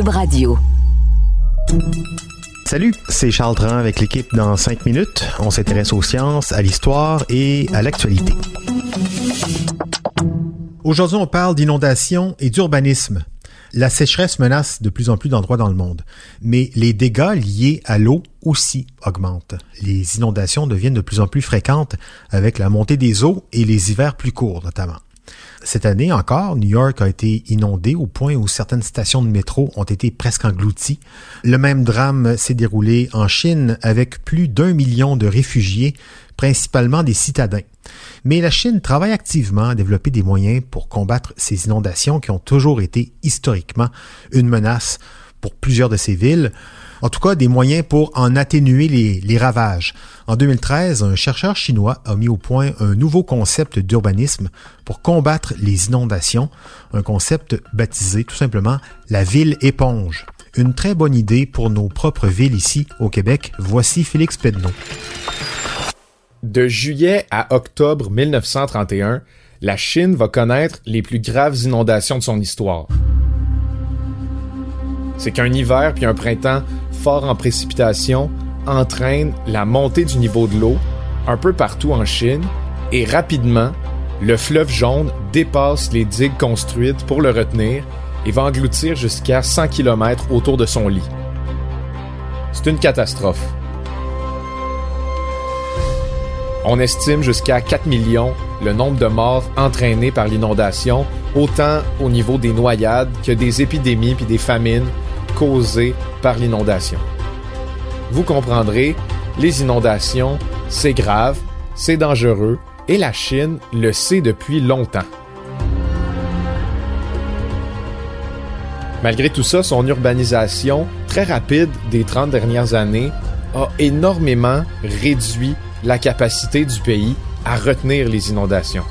Radio. Salut, c'est Charles Tran avec l'équipe dans 5 minutes. On s'intéresse aux sciences, à l'histoire et à l'actualité. Aujourd'hui, on parle d'inondation et d'urbanisme. La sécheresse menace de plus en plus d'endroits dans le monde, mais les dégâts liés à l'eau aussi augmentent. Les inondations deviennent de plus en plus fréquentes avec la montée des eaux et les hivers plus courts notamment. Cette année encore, New York a été inondé au point où certaines stations de métro ont été presque englouties. Le même drame s'est déroulé en Chine avec plus d'un million de réfugiés, principalement des citadins. Mais la Chine travaille activement à développer des moyens pour combattre ces inondations qui ont toujours été historiquement une menace pour plusieurs de ces villes en tout cas des moyens pour en atténuer les, ravages. En 2013, un chercheur chinois a mis au point un nouveau concept d'urbanisme pour combattre les inondations, un concept baptisé tout simplement la ville éponge. Une très bonne idée pour nos propres villes ici au Québec. Voici Félix Pedneau. De juillet à octobre 1931, la Chine va connaître les plus graves inondations de son histoire. C'est qu'un hiver puis un printemps fort en précipitation entraîne la montée du niveau de l'eau un peu partout en Chine et rapidement, le fleuve jaune dépasse les digues construites pour le retenir et va engloutir jusqu'à 100 km autour de son lit. C'est une catastrophe. On estime jusqu'à 4 millions le nombre de morts entraînés par l'inondation, autant au niveau des noyades que des épidémies puis des famines causées par l'inondation. Vous comprendrez, les inondations, c'est grave, c'est dangereux, et la Chine le sait depuis longtemps. Malgré tout ça, son urbanisation très rapide des 30 dernières années a énormément réduit la capacité du pays à retenir les inondations.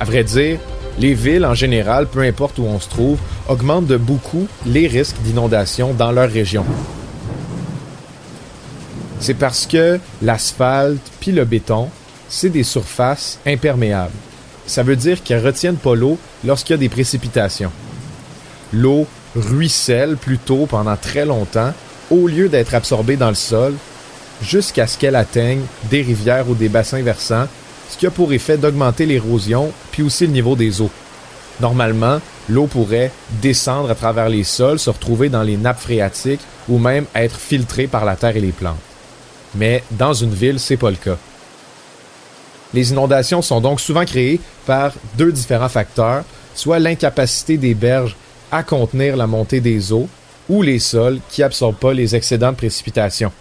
À vrai dire, les villes en général, peu importe où on se trouve, augmentent de beaucoup les risques d'inondation dans leur région. C'est parce que l'asphalte puis le béton, c'est des surfaces imperméables. Ça veut dire qu'elles retiennent pas l'eau lorsqu'il y a des précipitations. L'eau ruisselle plutôt pendant très longtemps au lieu d'être absorbée dans le sol jusqu'à ce qu'elle atteigne des rivières ou des bassins versants ce qui a pour effet d'augmenter l'érosion puis aussi le niveau des eaux. Normalement, l'eau pourrait descendre à travers les sols, se retrouver dans les nappes phréatiques ou même être filtrée par la terre et les plantes. Mais dans une ville, c'est pas le cas. Les inondations sont donc souvent créées par deux différents facteurs, soit l'incapacité des berges à contenir la montée des eaux ou les sols qui absorbent pas les excédents de précipitation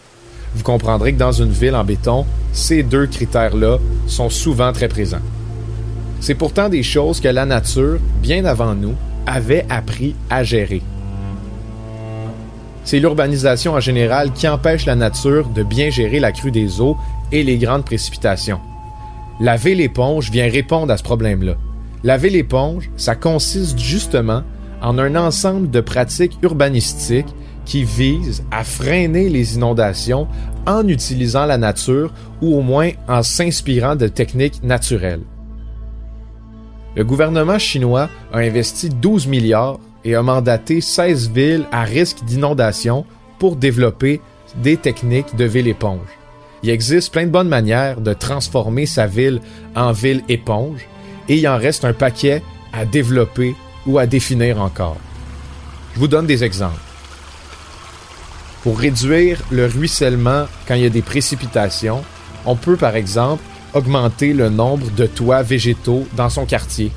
vous comprendrez que dans une ville en béton, ces deux critères-là sont souvent très présents. C'est pourtant des choses que la nature, bien avant nous, avait appris à gérer. C'est l'urbanisation en général qui empêche la nature de bien gérer la crue des eaux et les grandes précipitations. Laver l'éponge vient répondre à ce problème-là. Laver l'éponge, ça consiste justement en un ensemble de pratiques urbanistiques qui vise à freiner les inondations en utilisant la nature ou au moins en s'inspirant de techniques naturelles. Le gouvernement chinois a investi 12 milliards et a mandaté 16 villes à risque d'inondation pour développer des techniques de ville éponge. Il existe plein de bonnes manières de transformer sa ville en ville éponge et il en reste un paquet à développer ou à définir encore. Je vous donne des exemples. Pour réduire le ruissellement quand il y a des précipitations, on peut par exemple augmenter le nombre de toits végétaux dans son quartier.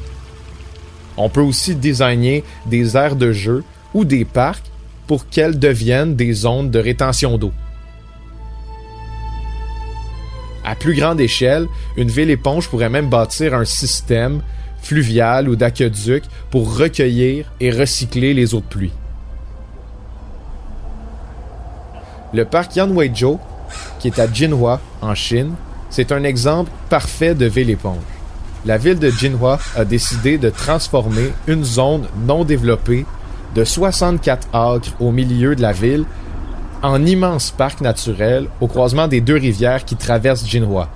On peut aussi designer des aires de jeu ou des parcs pour qu'elles deviennent des zones de rétention d'eau. À plus grande échelle, une ville éponge pourrait même bâtir un système fluviales ou d'aqueducs pour recueillir et recycler les eaux de pluie. Le parc Yanhuizhou, qui est à Jinhua, en Chine, c'est un exemple parfait de ville-éponge. La ville de Jinhua a décidé de transformer une zone non développée de 64 acres au milieu de la ville en immense parc naturel au croisement des deux rivières qui traversent Jinhua.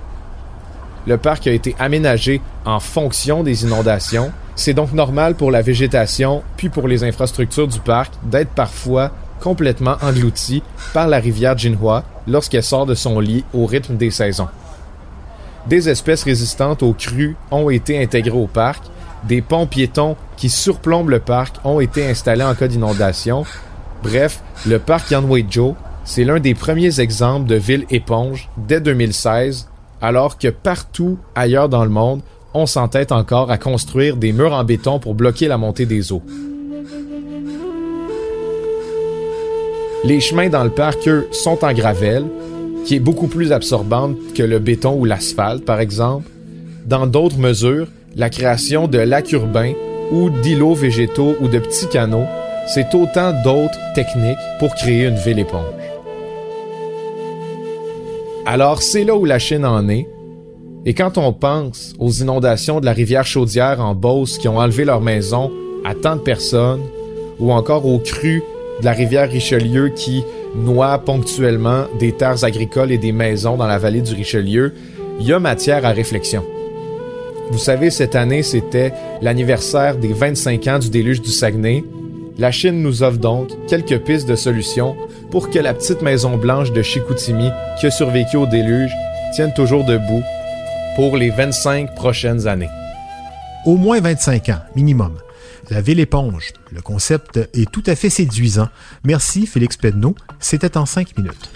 Le parc a été aménagé en fonction des inondations. C'est donc normal pour la végétation puis pour les infrastructures du parc d'être parfois complètement englouti par la rivière Jinhua lorsqu'elle sort de son lit au rythme des saisons. Des espèces résistantes aux crues ont été intégrées au parc, des ponts piétons qui surplombent le parc ont été installés en cas d'inondation. Bref, le parc Yanhuizhou, c'est l'un des premiers exemples de ville éponge dès 2016, alors que partout ailleurs dans le monde, on s'entête encore à construire des murs en béton pour bloquer la montée des eaux. Les chemins dans le parc, eux, sont en gravelle, qui est beaucoup plus absorbante que le béton ou l'asphalte, par exemple. Dans d'autres mesures, la création de lacs urbains ou d'îlots végétaux ou de petits canaux, c'est autant d'autres techniques pour créer une ville éponge. Alors c'est là où la Chine en est. Et quand on pense aux inondations de la rivière Chaudière en Beauce qui ont enlevé leur maison à tant de personnes, ou encore aux crues de la rivière Richelieu qui noie ponctuellement des terres agricoles et des maisons dans la vallée du Richelieu, il y a matière à réflexion. Vous savez, cette année, c'était l'anniversaire des 25 ans du déluge du Saguenay. La Chine nous offre donc quelques pistes de solutions pour que la petite maison blanche de Chicoutimi qui a survécu au déluge tienne toujours debout pour les 25 prochaines années. Au moins 25 ans, minimum. La ville éponge. Le concept est tout à fait séduisant. Merci Félix Pedneau. C'était en cinq minutes.